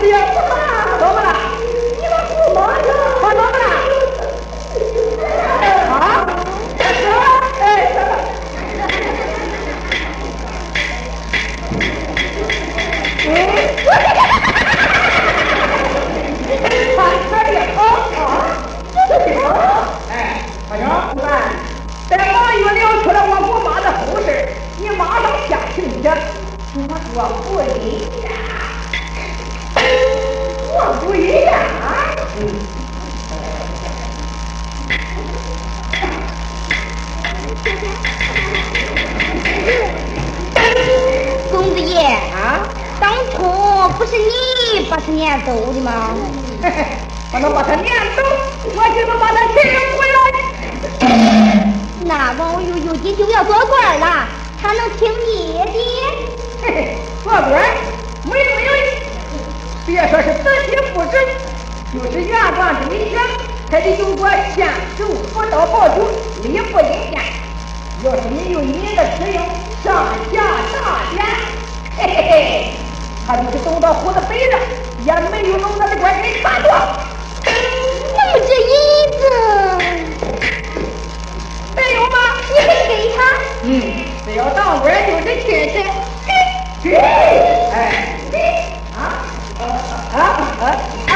哎呀，怎么了？怎么了？你们不忙去？我怎么了？啊？哎，什么？看这里好啊！这里好。哎，大娘，不办。在王玉聊出了我姑妈的后事，你马上下请去。我不一爷，啊？当初不是你把他撵走的吗？嘿嘿，我能把他撵走，我就能把他请回来。那王玉如今就要做官了，他能听你的？嘿嘿，做官没没有，别说是子媳妇子，就是原状之理想，还得有个县守辅导保主，礼不应见。要是你用你的使用上下大典，嘿嘿嘿，他就是走到虎子背上，也没有能那的官给你打过。那么这银子，没有吗？你会给他？嗯，只要当官就是亲戚，给给，哎，给啊啊啊啊！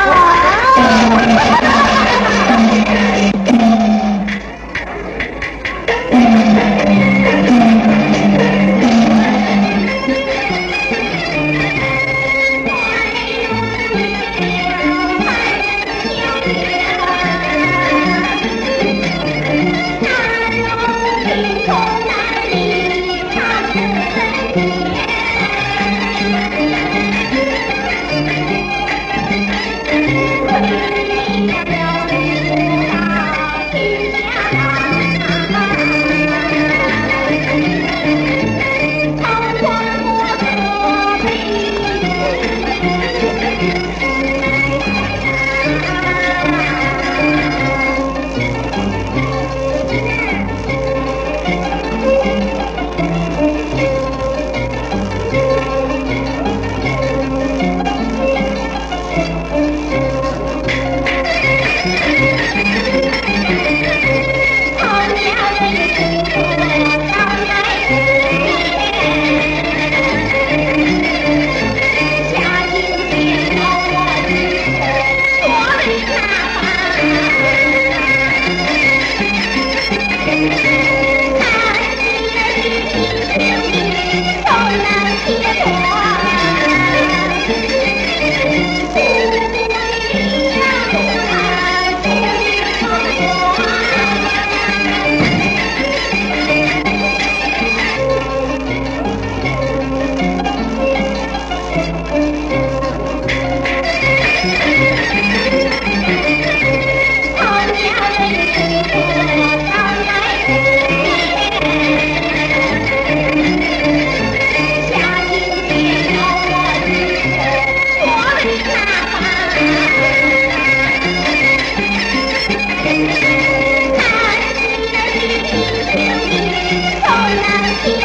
你的心情比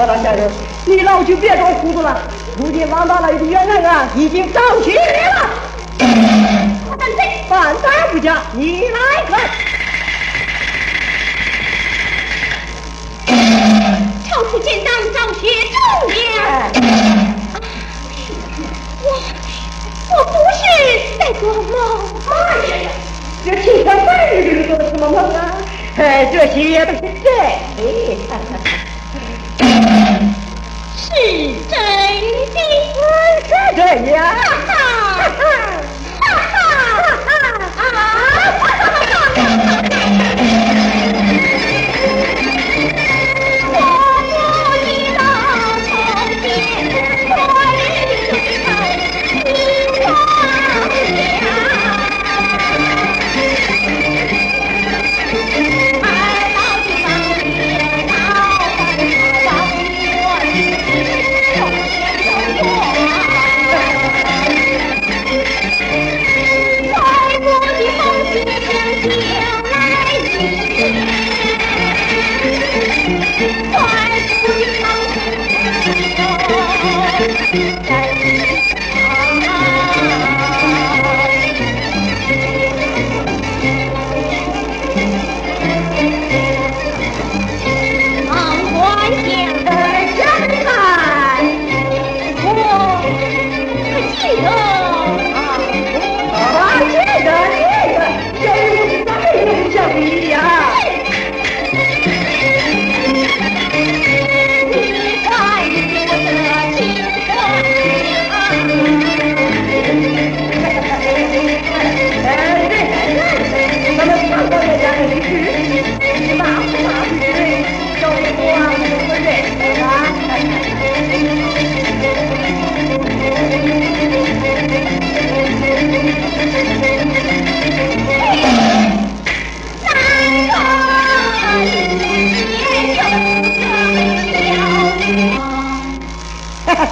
我老先生，你老就别装糊涂了。如今王大老爷的冤案啊，已经告来了。反贼，反贼不讲，你来看，抽出金簪，彰显正脸。啊，我，我不是在做梦。妈呀，这金天半日里做的什么梦啊？哎，这些都是真。哎。对呀。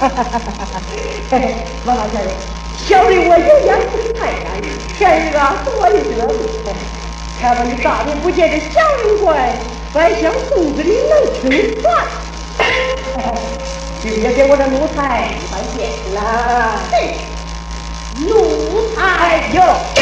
哈哈哈哈哈！嘿，王老先生，小的我有眼不识泰山！先生是我的主子，看到你大名不见的小人怪还想肚子里能吃一串，就别给我这奴才犯贱了。嘿，奴才哟！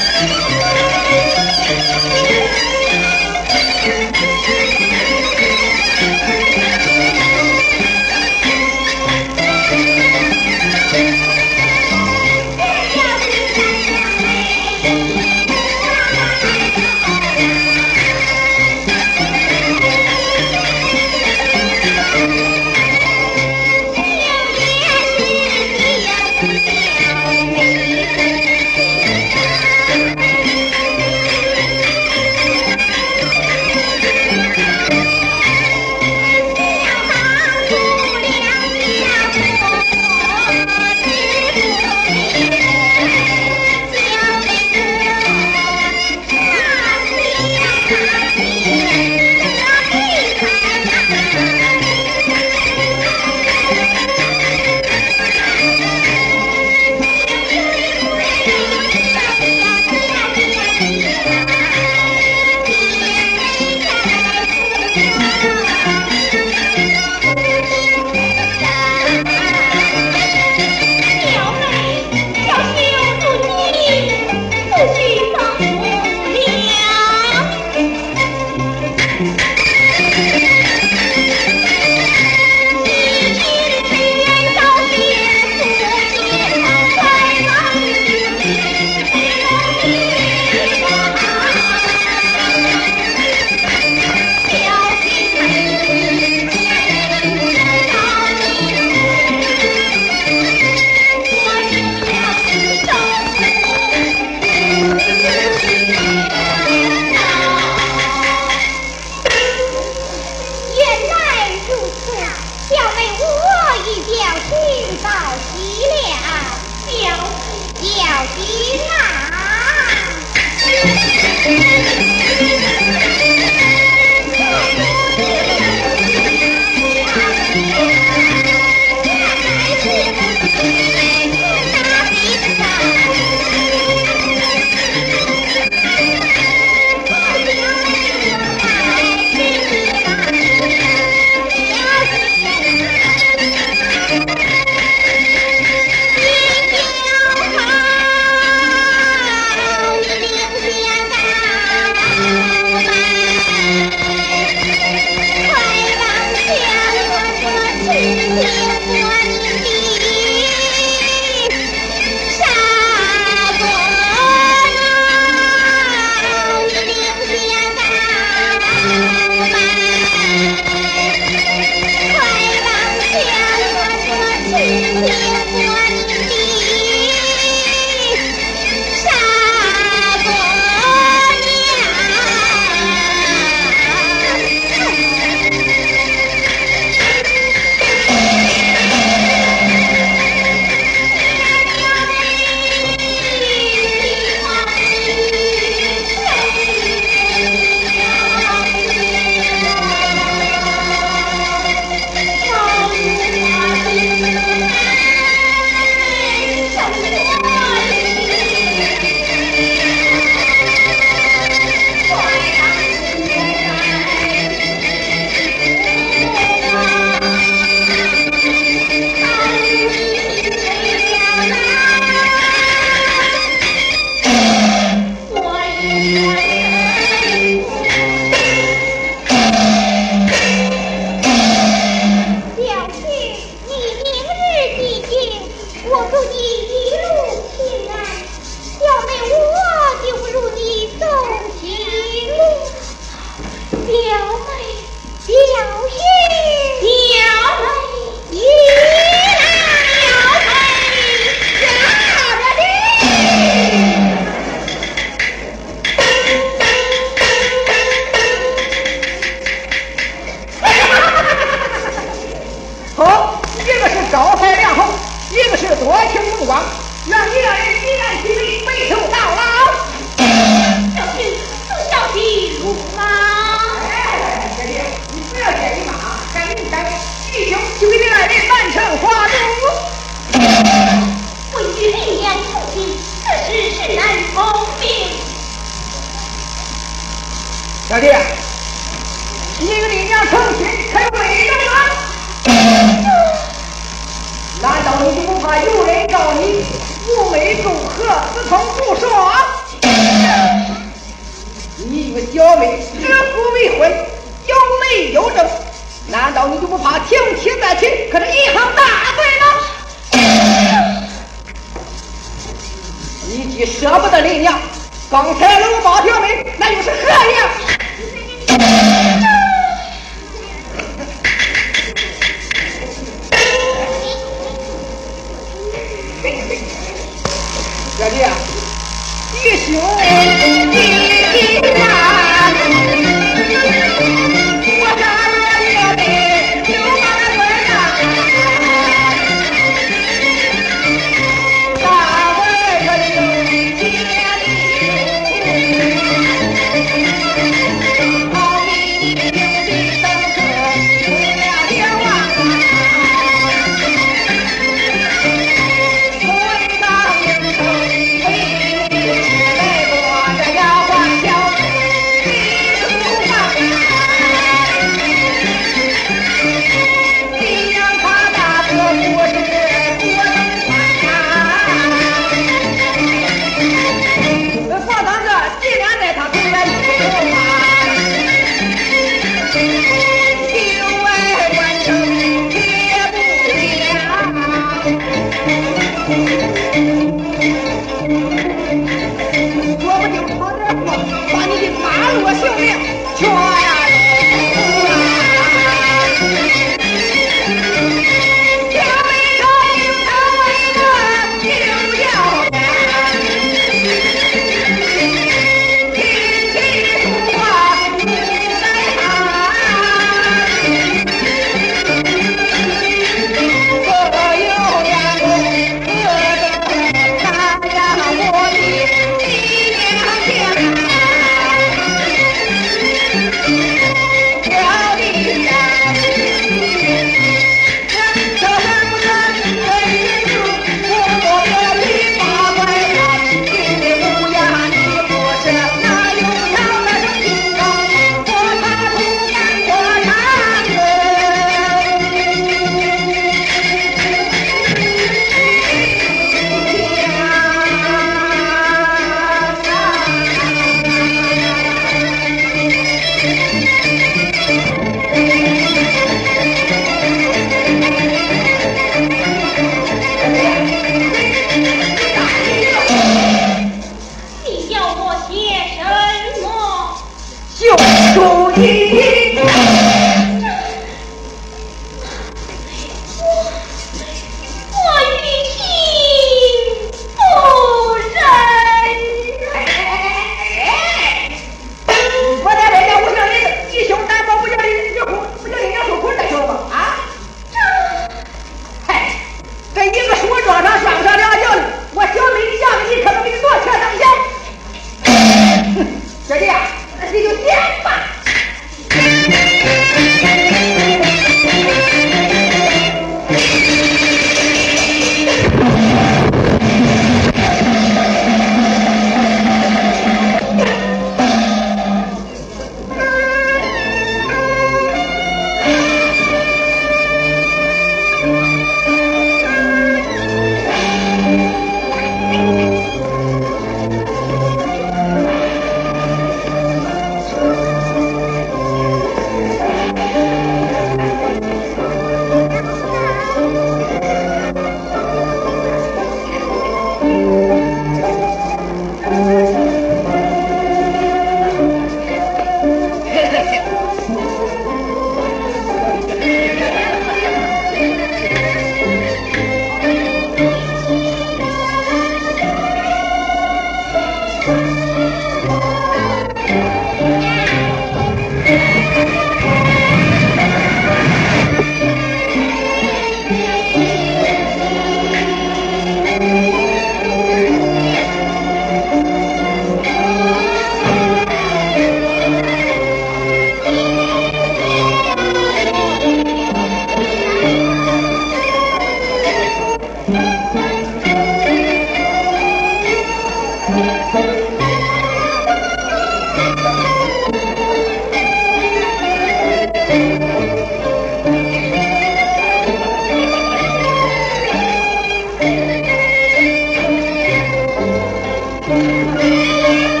Música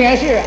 也是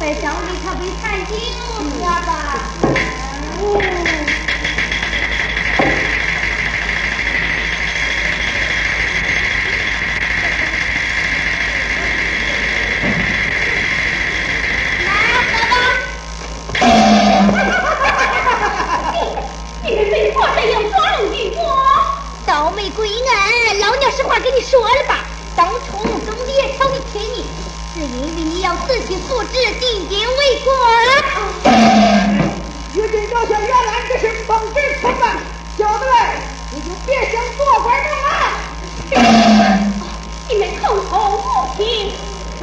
再找 你，他没看清。倒霉鬼啊，老娘实话跟你说了吧。要自己复制进言未果了。如今要想要来这些本质成本，小的嘞，你就别想做官儿了！你们口头不平，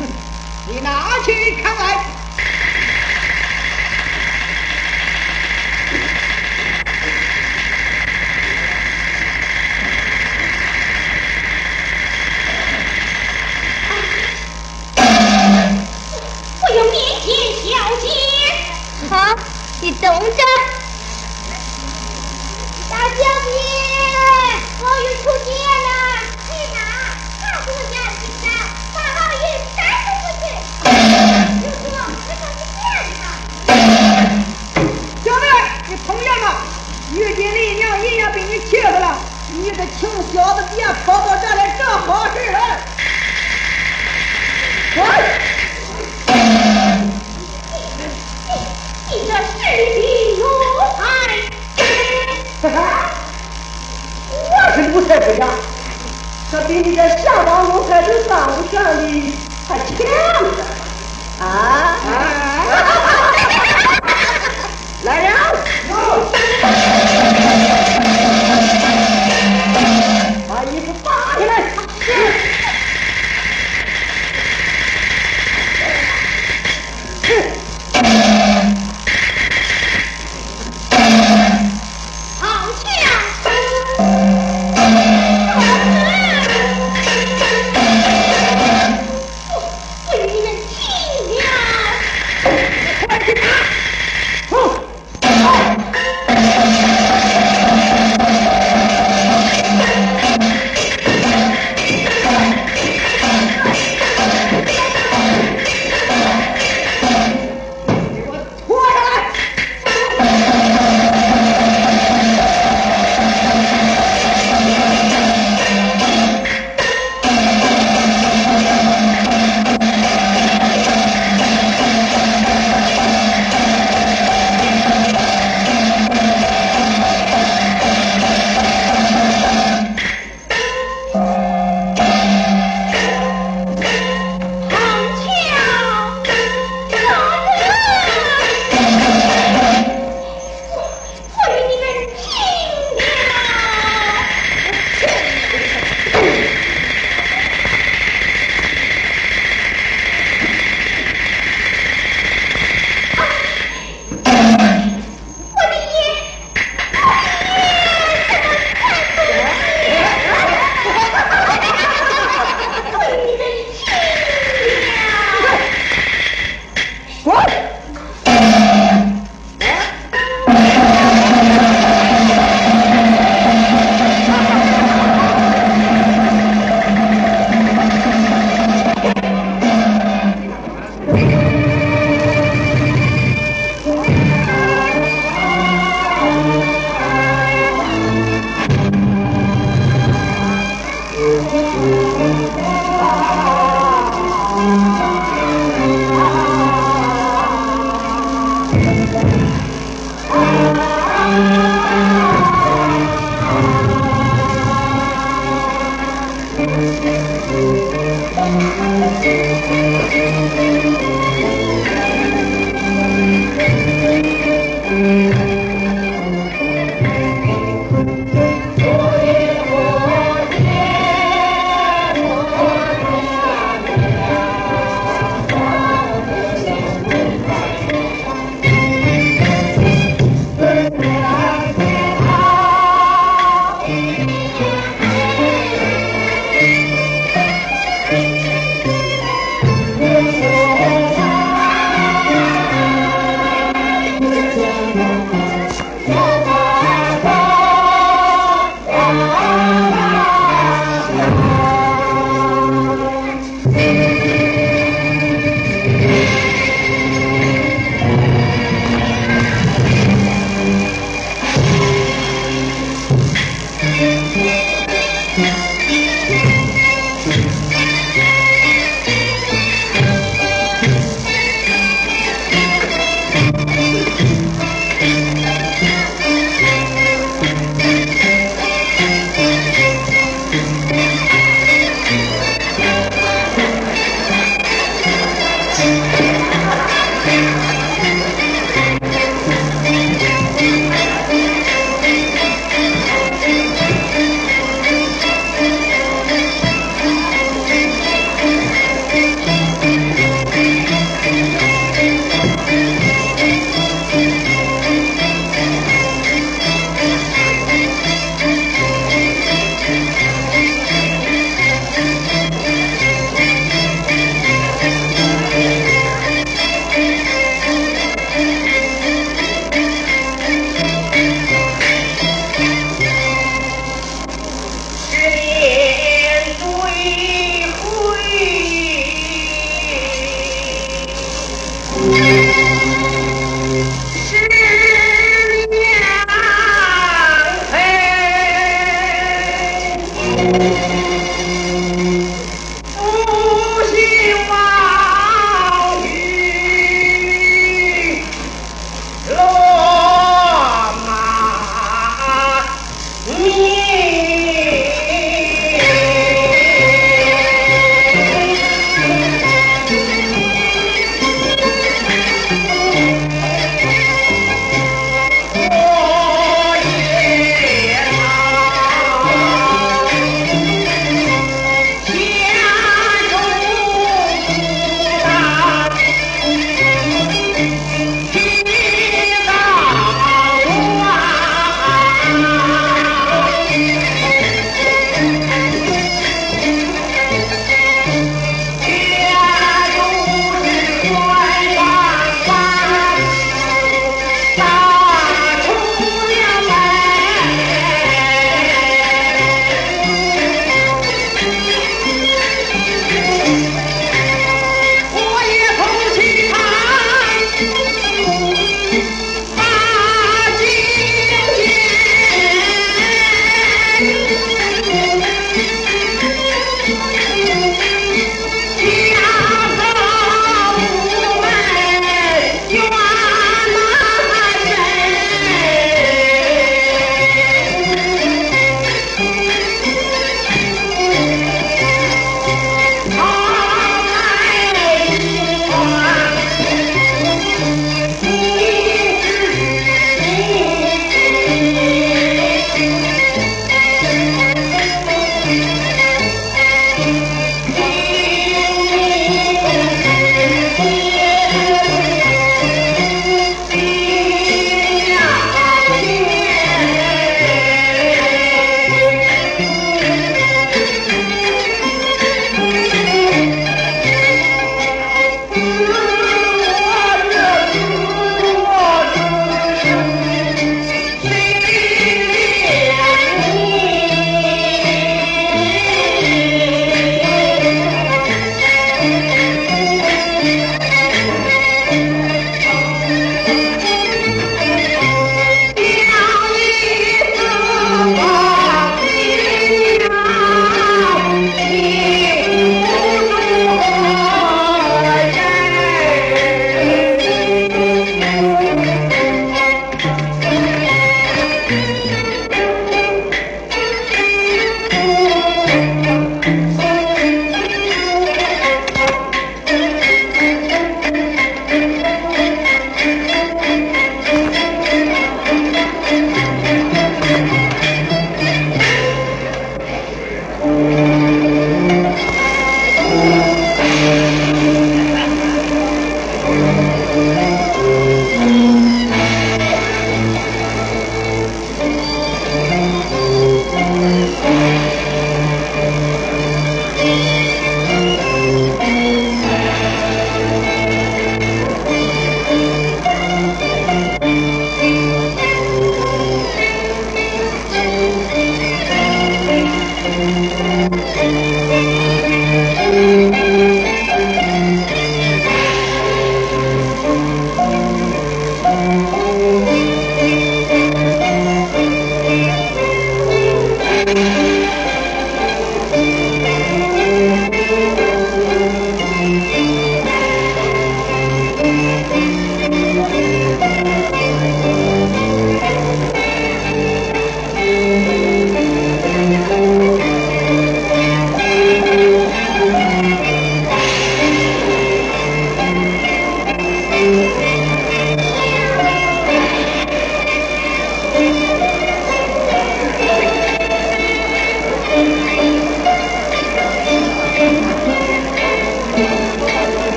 你拿去看来。你等着 Bye.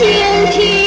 tnt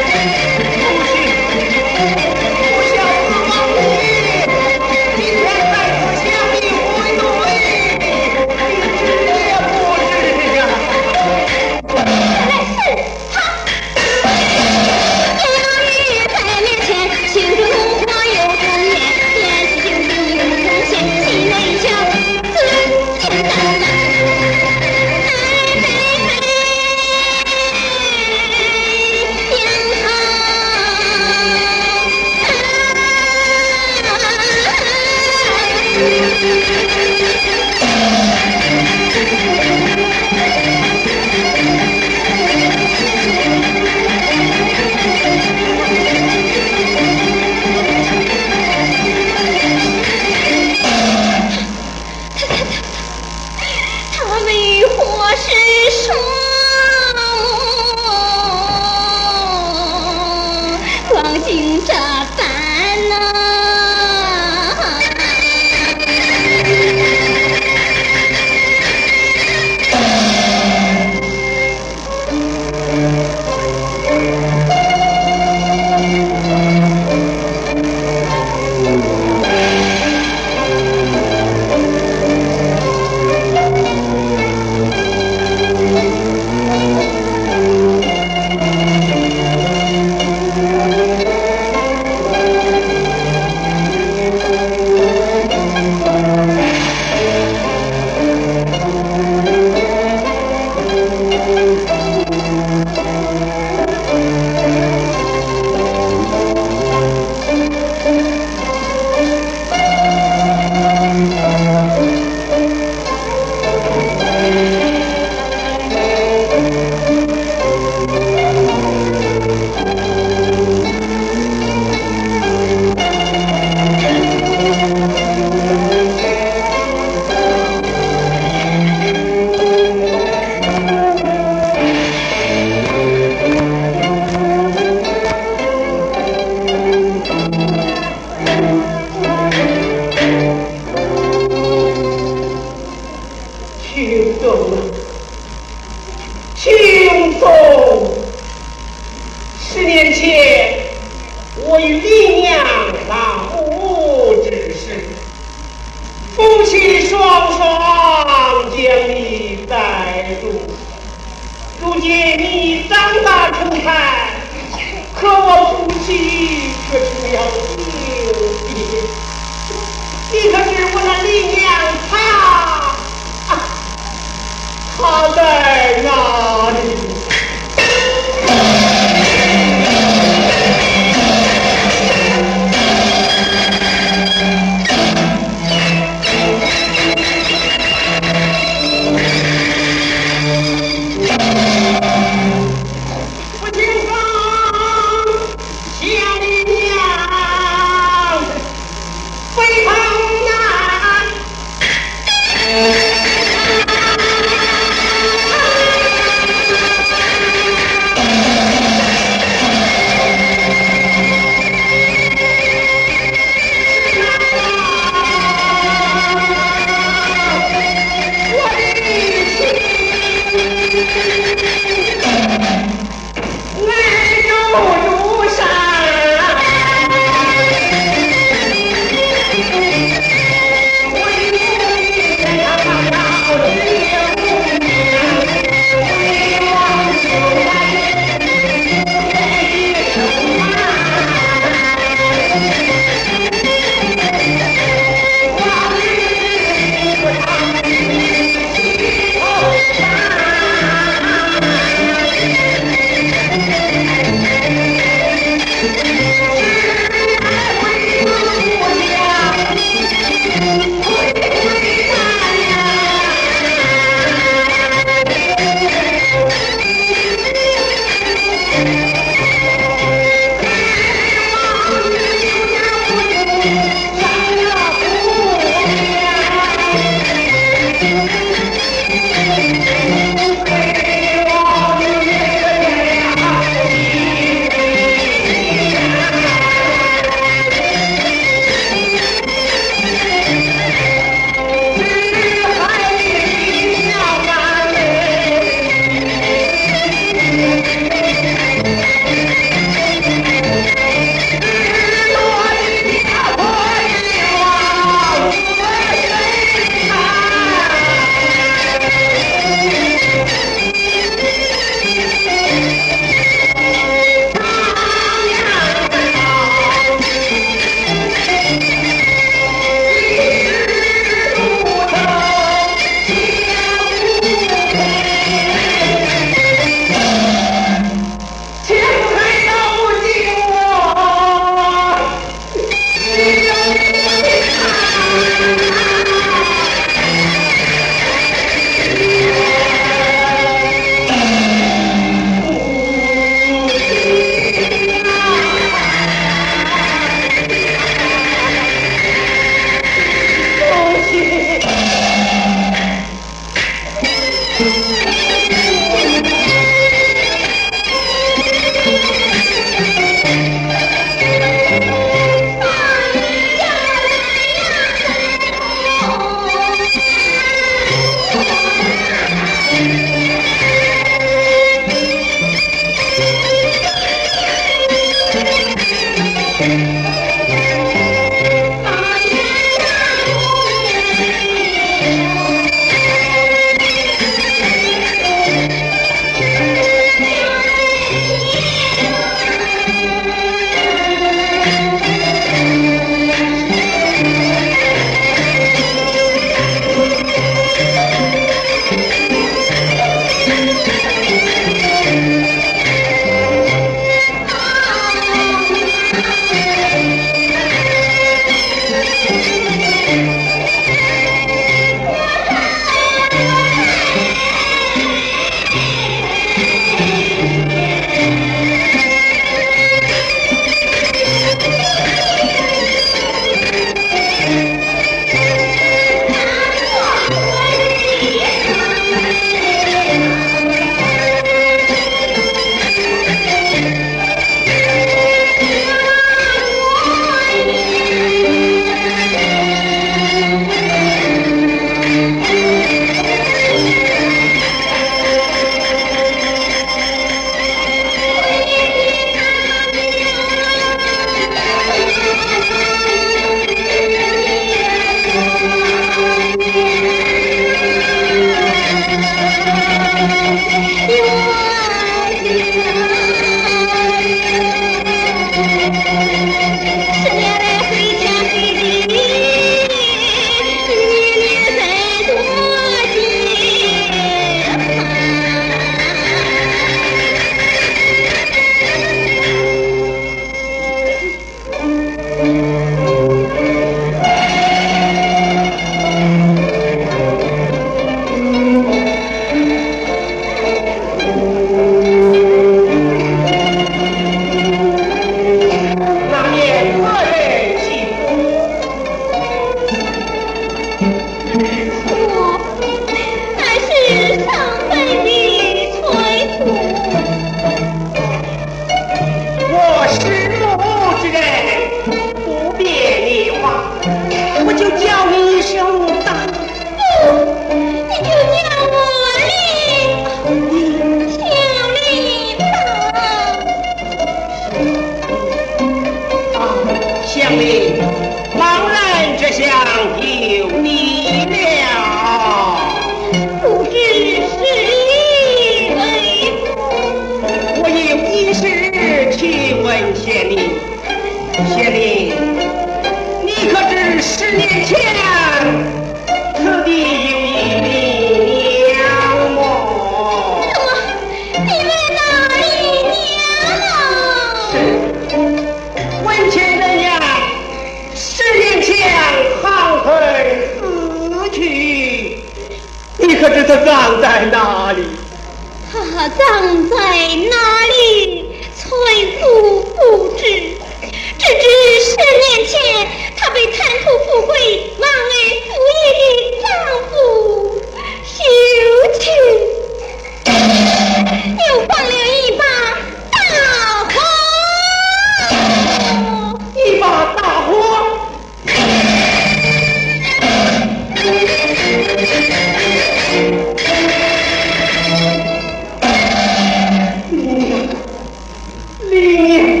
need